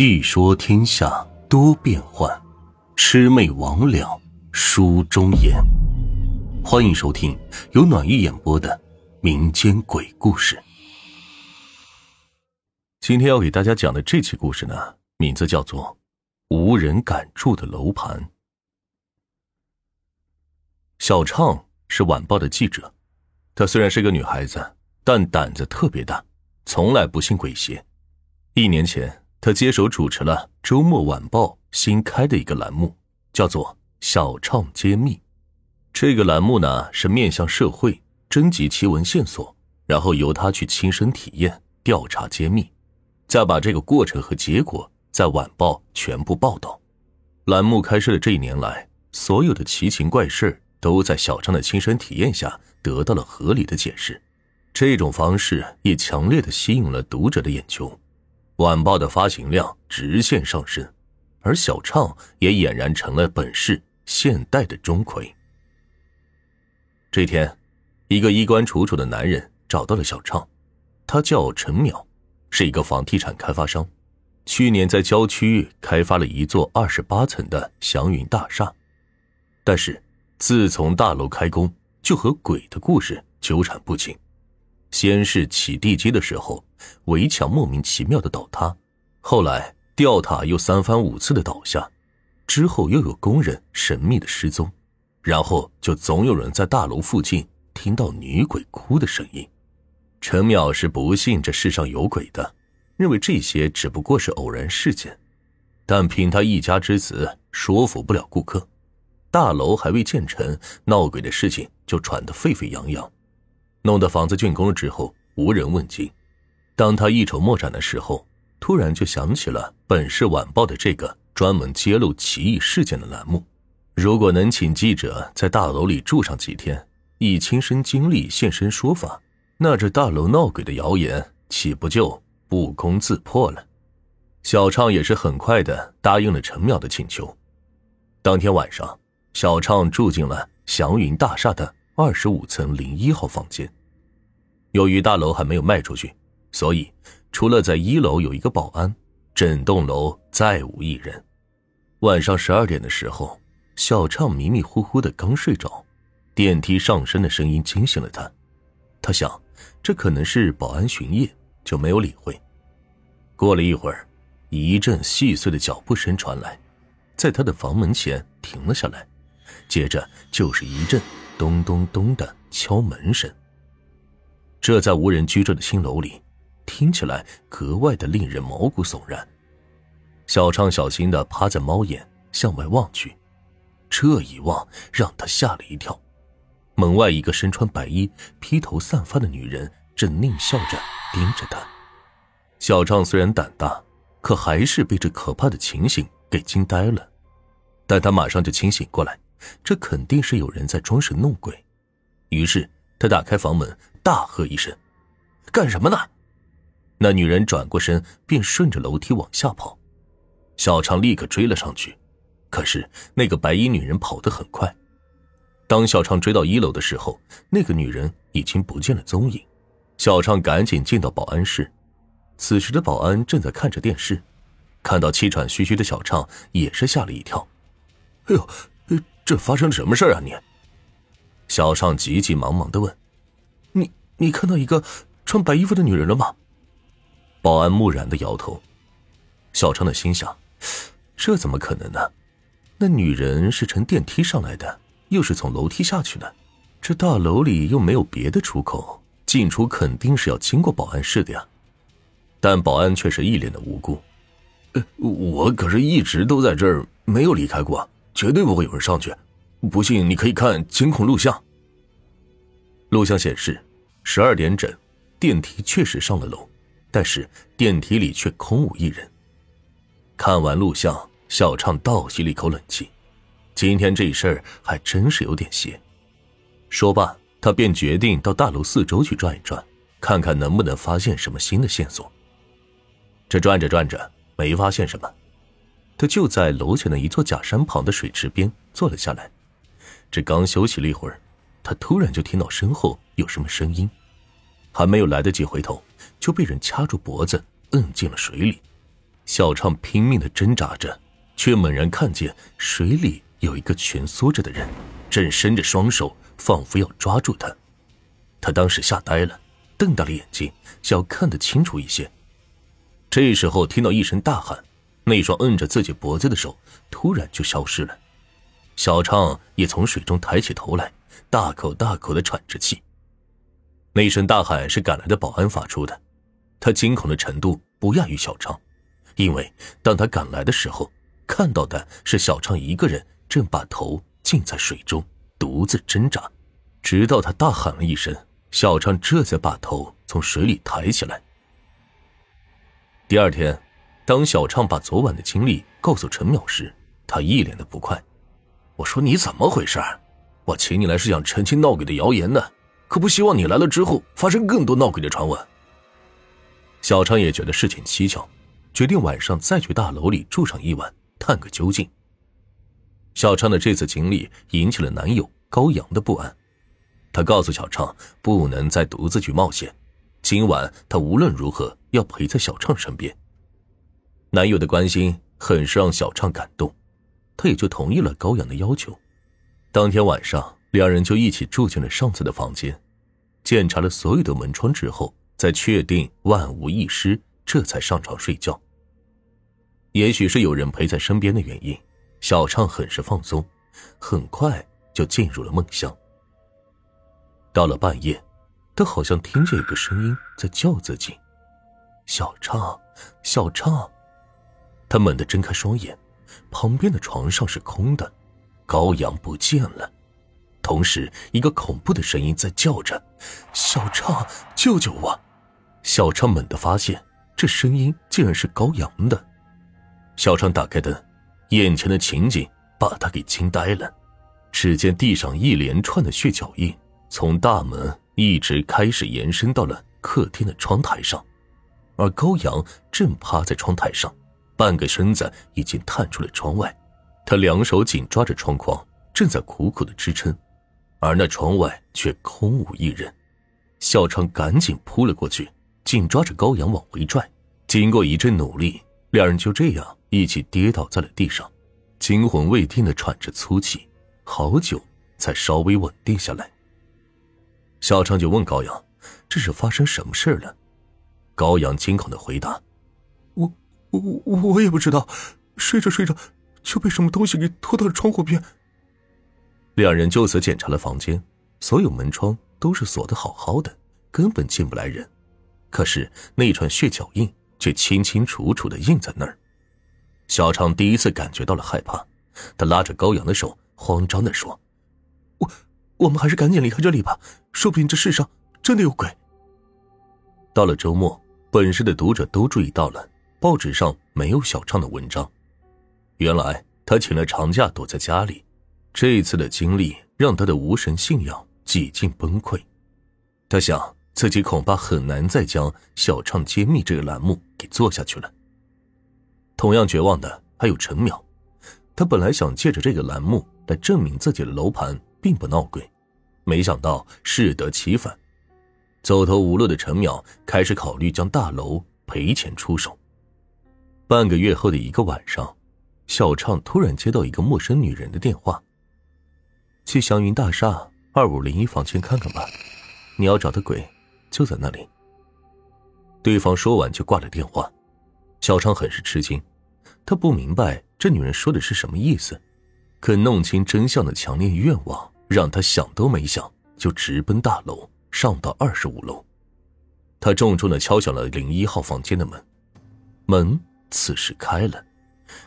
细说天下多变幻，魑魅魍魉书中言。欢迎收听由暖玉演播的民间鬼故事。今天要给大家讲的这期故事呢，名字叫做《无人敢住的楼盘》。小畅是晚报的记者，她虽然是个女孩子，但胆子特别大，从来不信鬼邪。一年前。他接手主持了周末晚报新开的一个栏目，叫做《小畅揭秘》。这个栏目呢是面向社会征集奇闻线索，然后由他去亲身体验、调查、揭秘，再把这个过程和结果在晚报全部报道。栏目开设的这一年来，所有的奇情怪事都在小畅的亲身体验下得到了合理的解释。这种方式也强烈的吸引了读者的眼球。晚报的发行量直线上升，而小畅也俨然成了本市现代的钟馗。这天，一个衣冠楚楚的男人找到了小畅，他叫陈淼，是一个房地产开发商，去年在郊区开发了一座二十八层的祥云大厦，但是自从大楼开工，就和鬼的故事纠缠不清。先是起地基的时候，围墙莫名其妙的倒塌，后来吊塔又三番五次的倒下，之后又有工人神秘的失踪，然后就总有人在大楼附近听到女鬼哭的声音。陈淼是不信这世上有鬼的，认为这些只不过是偶然事件，但凭他一家之词说服不了顾客，大楼还未建成，闹鬼的事情就传得沸沸扬扬。弄得房子竣工了之后无人问津，当他一筹莫展的时候，突然就想起了本市晚报的这个专门揭露奇异事件的栏目。如果能请记者在大楼里住上几天，以亲身经历现身说法，那这大楼闹鬼的谣言岂不就不攻自破了？小畅也是很快的答应了陈淼的请求。当天晚上，小畅住进了祥云大厦的。二十五层零一号房间，由于大楼还没有卖出去，所以除了在一楼有一个保安，整栋楼再无一人。晚上十二点的时候，小畅迷迷糊糊的刚睡着，电梯上升的声音惊醒了他。他想，这可能是保安巡夜，就没有理会。过了一会儿，一阵细碎的脚步声传来，在他的房门前停了下来，接着就是一阵。咚咚咚的敲门声，这在无人居住的新楼里，听起来格外的令人毛骨悚然。小畅小心的趴在猫眼向外望去，这一望让他吓了一跳。门外一个身穿白衣、披头散发的女人正狞笑着盯着他。小畅虽然胆大，可还是被这可怕的情形给惊呆了。但他马上就清醒过来。这肯定是有人在装神弄鬼，于是他打开房门，大喝一声：“干什么呢？”那女人转过身，便顺着楼梯往下跑。小畅立刻追了上去，可是那个白衣女人跑得很快。当小畅追到一楼的时候，那个女人已经不见了踪影。小畅赶紧进到保安室，此时的保安正在看着电视，看到气喘吁吁的小畅，也是吓了一跳：“哎呦！”这发生了什么事啊？你，小尚急急忙忙的问：“你你看到一个穿白衣服的女人了吗？”保安木然的摇头。小畅的心想：“这怎么可能呢？那女人是乘电梯上来的，又是从楼梯下去的，这大楼里又没有别的出口，进出肯定是要经过保安室的呀。”但保安却是一脸的无辜：“呃，我可是一直都在这儿，没有离开过。”绝对不会有人上去，不信你可以看监控录像。录像显示，十二点整，电梯确实上了楼，但是电梯里却空无一人。看完录像，小畅倒吸了一口冷气，今天这事儿还真是有点邪。说罢，他便决定到大楼四周去转一转，看看能不能发现什么新的线索。这转着转着，没发现什么。他就在楼前的一座假山旁的水池边坐了下来，这刚休息了一会儿，他突然就听到身后有什么声音，还没有来得及回头，就被人掐住脖子摁进了水里。小畅拼命的挣扎着，却猛然看见水里有一个蜷缩着的人，正伸着双手，仿佛要抓住他。他当时吓呆了，瞪大了眼睛，想要看得清楚一些。这时候听到一声大喊，那双摁着自己脖子的手突然就消失了。小畅也从水中抬起头来，大口大口的喘着气。那声大喊是赶来的保安发出的，他惊恐的程度不亚于小畅，因为当他赶来的时候，看到的是小畅一个人正把头浸在水中，独自挣扎，直到他大喊了一声，小畅这才把头从水里抬起来。第二天，当小畅把昨晚的经历告诉陈淼时，他一脸的不快。我说你怎么回事？我请你来是想澄清闹鬼的谣言的。可不希望你来了之后发生更多闹鬼的传闻。小昌也觉得事情蹊跷，决定晚上再去大楼里住上一晚，探个究竟。小昌的这次经历引起了男友高阳的不安，他告诉小畅不能再独自去冒险，今晚他无论如何要陪在小畅身边。男友的关心很是让小畅感动，他也就同意了高阳的要求。当天晚上。两人就一起住进了上次的房间，检查了所有的门窗之后，在确定万无一失，这才上床睡觉。也许是有人陪在身边的原因，小畅很是放松，很快就进入了梦乡。到了半夜，他好像听见有个声音在叫自己：“小畅，小畅。”他猛地睁开双眼，旁边的床上是空的，高阳不见了。同时，一个恐怖的声音在叫着：“小畅，救救我！”小畅猛地发现，这声音竟然是高阳的。小畅打开灯，眼前的情景把他给惊呆了。只见地上一连串的血脚印，从大门一直开始延伸到了客厅的窗台上，而高阳正趴在窗台上，半个身子已经探出了窗外。他两手紧抓着窗框，正在苦苦的支撑。而那窗外却空无一人，小昌赶紧扑了过去，紧抓着高阳往回拽。经过一阵努力，两人就这样一起跌倒在了地上，惊魂未定的喘着粗气，好久才稍微稳定下来。小昌就问高阳：“这是发生什么事了？”高阳惊恐的回答：“我我也不知道，睡着睡着就被什么东西给拖到了窗户边。”两人就此检查了房间，所有门窗都是锁得好好的，根本进不来人。可是那串血脚印却清清楚楚的印在那儿。小昌第一次感觉到了害怕，他拉着高阳的手，慌张的说：“我，我们还是赶紧离开这里吧，说不定这世上真的有鬼。”到了周末，本市的读者都注意到了报纸上没有小畅的文章，原来他请了长假躲在家里。这一次的经历让他的无神信仰几近崩溃，他想自己恐怕很难再将“小畅揭秘”这个栏目给做下去了。同样绝望的还有陈淼，他本来想借着这个栏目来证明自己的楼盘并不闹鬼，没想到适得其反，走投无路的陈淼开始考虑将大楼赔钱出手。半个月后的一个晚上，小畅突然接到一个陌生女人的电话。去祥云大厦二五零一房间看看吧，你要找的鬼就在那里。对方说完就挂了电话，小昌很是吃惊，他不明白这女人说的是什么意思，可弄清真相的强烈愿望让他想都没想就直奔大楼，上到二十五楼。他重重的敲响了零一号房间的门，门此时开了，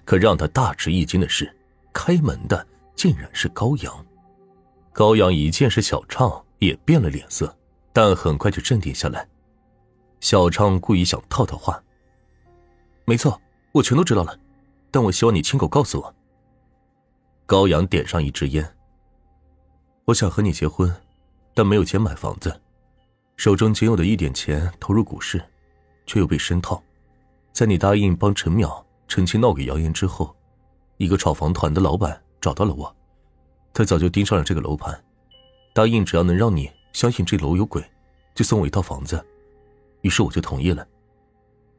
可让他大吃一惊的是，开门的竟然是高阳。高阳一见是小畅，也变了脸色，但很快就镇定下来。小畅故意想套套话：“没错，我全都知道了，但我希望你亲口告诉我。”高阳点上一支烟：“我想和你结婚，但没有钱买房子，手中仅有的一点钱投入股市，却又被深套。在你答应帮陈淼澄清闹鬼谣言之后，一个炒房团的老板找到了我。”他早就盯上了这个楼盘，答应只要能让你相信这楼有鬼，就送我一套房子。于是我就同意了。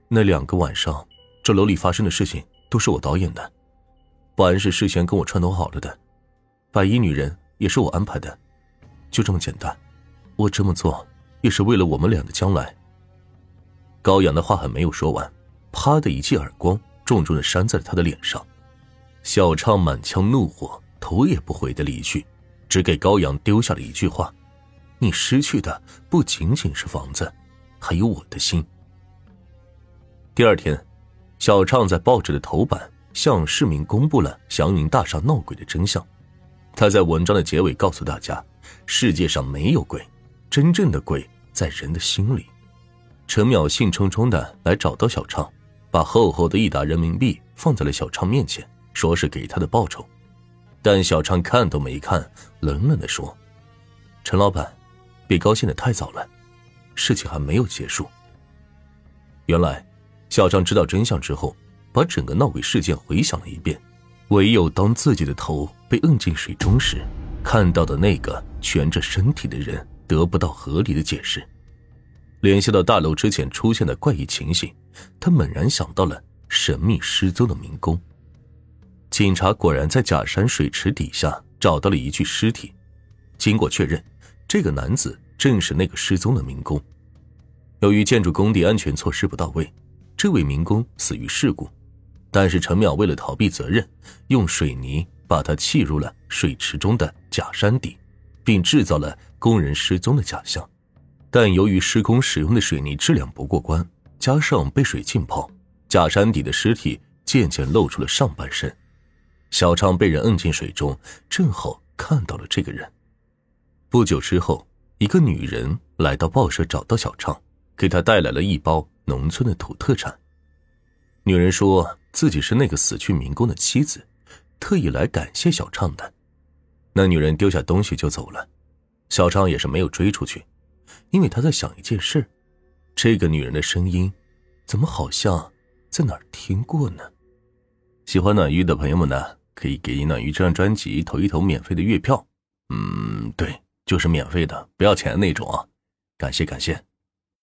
那两个晚上，这楼里发生的事情都是我导演的，保安是事先跟我串通好了的，白衣女人也是我安排的，就这么简单。我这么做也是为了我们俩的将来。高阳的话还没有说完，啪的一记耳光重重的扇在了他的脸上。小畅满腔怒火，头也不回的离去，只给高阳丢下了一句话：“你失去的不仅仅是房子，还有我的心。”第二天。小畅在报纸的头版向市民公布了祥云大厦闹鬼的真相。他在文章的结尾告诉大家：世界上没有鬼，真正的鬼在人的心里。陈淼兴冲冲的来找到小畅，把厚厚的一沓人民币放在了小畅面前，说是给他的报酬。但小畅看都没看，冷冷的说：“陈老板，别高兴的太早了，事情还没有结束。”原来。小张知道真相之后，把整个闹鬼事件回想了一遍。唯有当自己的头被摁进水中时，看到的那个蜷着身体的人得不到合理的解释。联系到大楼之前出现的怪异情形，他猛然想到了神秘失踪的民工。警察果然在假山水池底下找到了一具尸体。经过确认，这个男子正是那个失踪的民工。由于建筑工地安全措施不到位。这位民工死于事故，但是陈淼为了逃避责任，用水泥把他砌入了水池中的假山底，并制造了工人失踪的假象。但由于施工使用的水泥质量不过关，加上被水浸泡，假山底的尸体渐渐露出了上半身。小畅被人摁进水中，正好看到了这个人。不久之后，一个女人来到报社找到小畅，给他带来了一包。农村的土特产。女人说自己是那个死去民工的妻子，特意来感谢小畅的。那女人丢下东西就走了，小畅也是没有追出去，因为他在想一件事：这个女人的声音，怎么好像在哪儿听过呢？喜欢暖玉的朋友们呢，可以给暖玉这张专辑投一投免费的月票。嗯，对，就是免费的，不要钱的那种啊！感谢感谢。